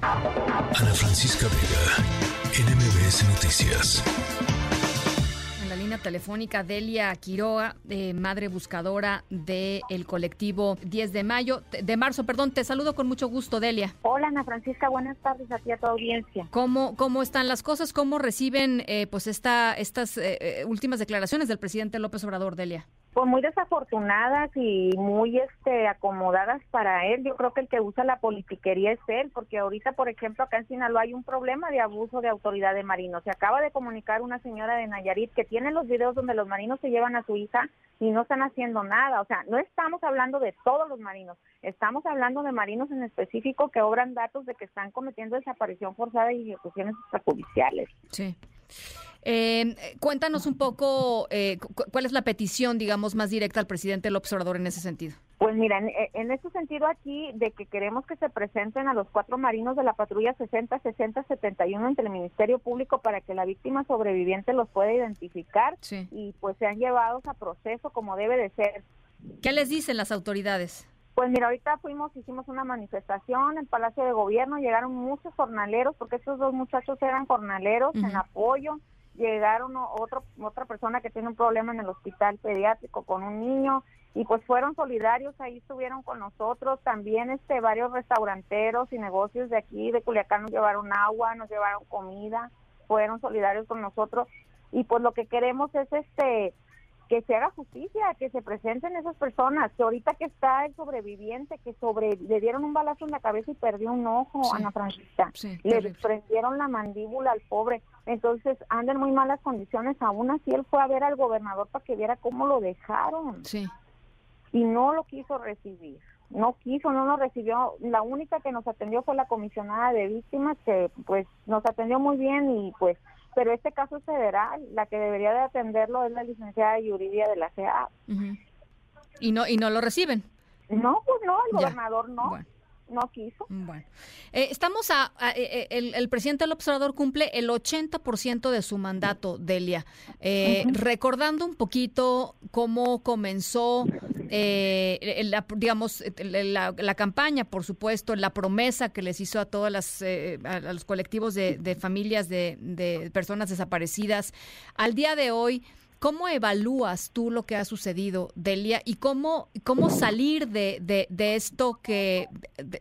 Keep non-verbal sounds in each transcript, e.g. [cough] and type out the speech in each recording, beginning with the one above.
Ana Francisca Vega, NMBS Noticias línea telefónica Delia Quiroga, eh, madre buscadora del colectivo 10 de mayo, de marzo, perdón, te saludo con mucho gusto, Delia. Hola, Ana Francisca, buenas tardes a ti a tu audiencia. ¿Cómo, cómo están las cosas? ¿Cómo reciben eh, pues esta, estas eh, últimas declaraciones del presidente López Obrador, Delia? Pues muy desafortunadas y muy este acomodadas para él. Yo creo que el que usa la politiquería es él, porque ahorita, por ejemplo, acá en Sinaloa hay un problema de abuso de autoridad de marinos. Se acaba de comunicar una señora de Nayarit que tiene los videos donde los marinos se llevan a su hija y no están haciendo nada. O sea, no estamos hablando de todos los marinos, estamos hablando de marinos en específico que obran datos de que están cometiendo desaparición forzada y ejecuciones extrajudiciales. Sí. Eh, cuéntanos un poco eh, cuál es la petición, digamos, más directa al presidente López Obrador en ese sentido. Pues mira, en, en, ese sentido aquí, de que queremos que se presenten a los cuatro marinos de la patrulla 60-60-71 ante el Ministerio Público para que la víctima sobreviviente los pueda identificar y pues sean llevados a proceso como debe de ser. ¿Qué les dicen las autoridades? Pues mira, ahorita fuimos, hicimos una manifestación en Palacio de Gobierno, llegaron muchos jornaleros, porque estos dos muchachos eran jornaleros en apoyo, llegaron otro, otra persona que tiene un problema en el hospital pediátrico con un niño, y pues fueron solidarios, ahí estuvieron con nosotros, también este varios restauranteros y negocios de aquí, de Culiacán, nos llevaron agua, nos llevaron comida, fueron solidarios con nosotros, y pues lo que queremos es este que se haga justicia, que se presenten esas personas, que ahorita que está el sobreviviente, que sobre le dieron un balazo en la cabeza y perdió un ojo, Ana Francisca, le prendieron la mandíbula al pobre, entonces anda en muy malas condiciones, aún así él fue a ver al gobernador para que viera cómo lo dejaron, y no lo quiso recibir, no quiso, no lo recibió, la única que nos atendió fue la comisionada de víctimas, que pues nos atendió muy bien y pues pero este caso es federal, la que debería de atenderlo es la licenciada Yuridia de la CEA. ¿Y no y no lo reciben? No, pues no, el gobernador no. No quiso. Bueno, eh, estamos a, eh, eh, el, presidente López Obrador cumple el 80% de su mandato, Delia. Recordando un poquito cómo comenzó eh, la, digamos, la, la, campaña, por supuesto, la promesa que les hizo a todas las, eh, a, los colectivos de, de familias de, de, personas desaparecidas. Al día de hoy, ¿cómo evalúas tú lo que ha sucedido, Delia? Y cómo, cómo salir de, de, esto que,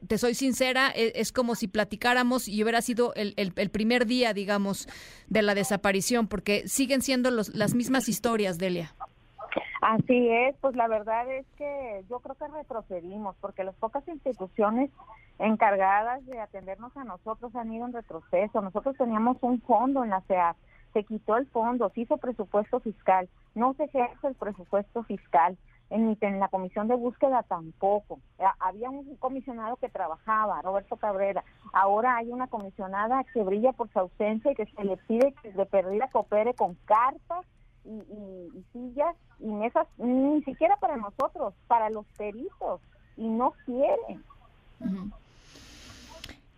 te soy sincera, es, es, como si platicáramos y hubiera sido el, el, el, primer día, digamos, de la desaparición, porque siguen siendo los, las mismas historias, Delia. Así es, pues la verdad es que yo creo que retrocedimos porque las pocas instituciones encargadas de atendernos a nosotros han ido en retroceso. Nosotros teníamos un fondo en la CEA, se quitó el fondo, se hizo presupuesto fiscal, no se ejerce el presupuesto fiscal. En, en la comisión de búsqueda tampoco. Había un comisionado que trabajaba, Roberto Cabrera. Ahora hay una comisionada que brilla por su ausencia y que se le pide que de perdida coopere con cartas y, sillas y mesas, ni siquiera para nosotros, para los peritos, y no quieren.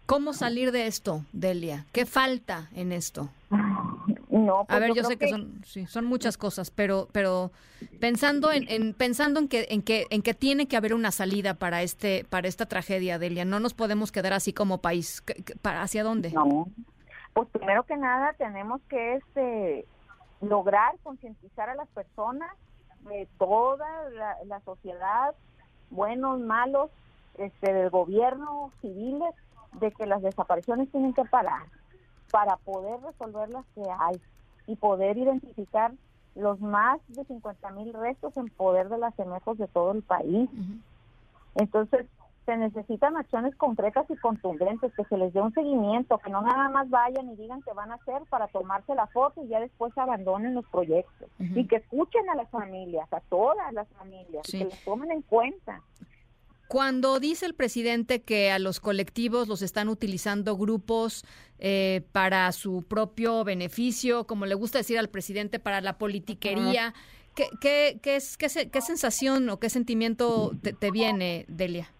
¿Cómo salir de esto, Delia? ¿Qué falta en esto? [laughs] No, pues a ver, yo, sé que, son, sí, son muchas cosas, pero, pero pensando en, pensando en que, en que, en que tiene que haber una salida para este, para esta tragedia, Delia, no nos podemos quedar así como país. ¿Para hacia dónde? No, pues primero que nada tenemos que este lograr concientizar a las personas de toda la, sociedad, buenos, malos, este, del gobierno, civiles, de que las desapariciones tienen que parar para poder resolver las que hay y poder identificar los más de 50 mil restos en poder de las semejos de todo el país. Entonces, se necesitan acciones concretas y contundentes, que se les dé un seguimiento, que no nada más vayan y digan que van a hacer para tomarse la foto y ya después abandonen los proyectos. Y que escuchen a las familias, a todas las familias, que los tomen en cuenta. Cuando dice el presidente que a los colectivos los están utilizando grupos eh, para su propio beneficio, como le gusta decir al presidente, para la politiquería, ¿qué, qué, qué, es, qué, sensación o qué sentimiento te, te viene, Delia?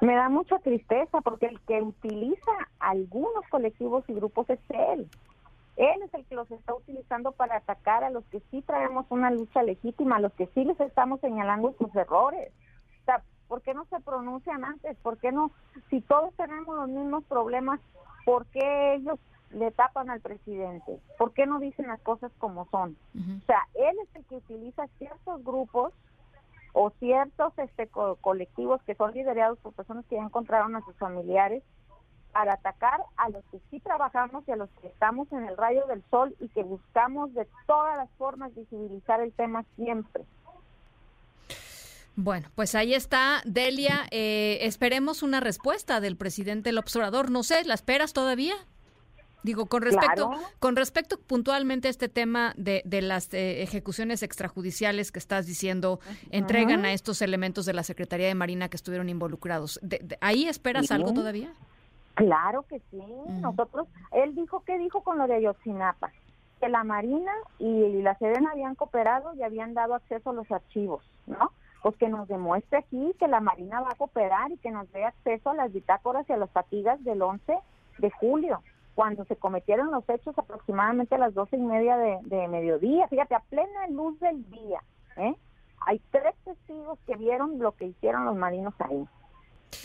Me da mucha tristeza porque el que utiliza algunos colectivos y grupos es él. Él es el que los está utilizando para atacar a los que sí traemos una lucha legítima, a los que sí les estamos señalando sus errores. O sea, ¿Por qué no se pronuncian antes? ¿Por qué no? Si todos tenemos los mismos problemas, ¿por qué ellos le tapan al presidente? ¿Por qué no dicen las cosas como son? O sea, él es el que utiliza ciertos grupos o ciertos este, colectivos que son liderados por personas que ya encontraron a sus familiares para atacar a los que sí trabajamos y a los que estamos en el rayo del sol y que buscamos de todas las formas visibilizar el tema siempre. Bueno, pues ahí está, Delia. Eh, esperemos una respuesta del presidente el observador. No sé, ¿la esperas todavía? Digo, con respecto, con respecto puntualmente a este tema de, de las eh, ejecuciones extrajudiciales que estás diciendo, entregan a estos elementos de la Secretaría de Marina que estuvieron involucrados. ¿Ahí esperas algo todavía? Claro que sí. Nosotros, él dijo, ¿qué dijo con lo de Ayotzinapa? Que la Marina y la Sedena habían cooperado y habían dado acceso a los archivos, ¿no? Pues que nos demuestre aquí que la Marina va a cooperar y que nos dé acceso a las bitácoras y a las fatigas del 11 de julio cuando se cometieron los hechos aproximadamente a las doce y media de, mediodía, fíjate, a plena luz del día, ¿eh? Hay tres testigos que vieron lo que hicieron los marinos ahí.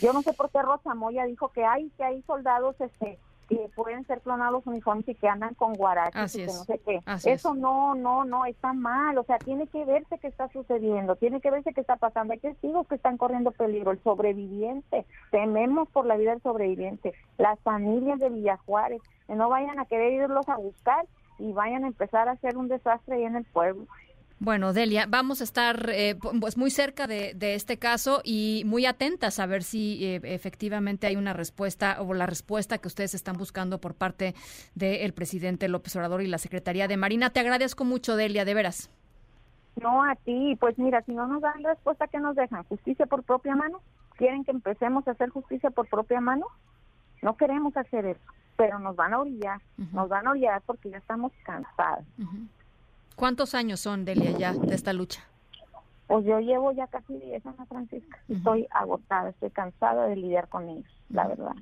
Yo no sé por qué Rosa Moya dijo que hay que hay soldados este que pueden ser clonados uniformes y que andan con guarachas y que no sé qué. Eso no, no, no, está mal. O sea, tiene que verse qué está sucediendo, tiene que verse qué está pasando. Hay testigos que están corriendo peligro. El sobreviviente, tememos por la vida del sobreviviente. Las familias de Villajuárez, que no vayan a querer irlos a buscar y vayan a empezar a hacer un desastre ahí en el pueblo. Bueno, Delia, vamos a estar eh, pues muy cerca de, este caso y muy atentas a ver si eh, efectivamente hay una respuesta o la respuesta que ustedes están buscando por parte del presidente López Obrador y la Secretaría de Marina. Te agradezco mucho, Delia, de veras. No, a ti, pues mira, si no nos dan respuesta, ¿qué nos dejan? ¿Justicia por propia mano? ¿Quieren que empecemos a hacer justicia por propia mano? No queremos hacer eso, pero nos van a orillar, nos van a orillar porque ya estamos cansados. ¿Cuántos años son, Delia, ya de esta lucha? Pues yo llevo ya casi 10 Ana Francisca. Estoy agotada, estoy cansada de lidiar con ellos, la verdad.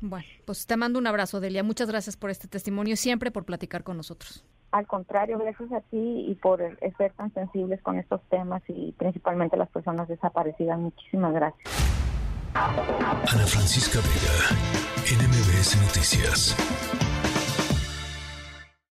Bueno, pues te mando un abrazo, Delia. Muchas gracias por este testimonio, siempre por platicar con nosotros. Al contrario, gracias a ti y por ser tan sensibles con estos temas y principalmente las personas desaparecidas. Muchísimas gracias. Ana Francisca Vega, NMBS Noticias.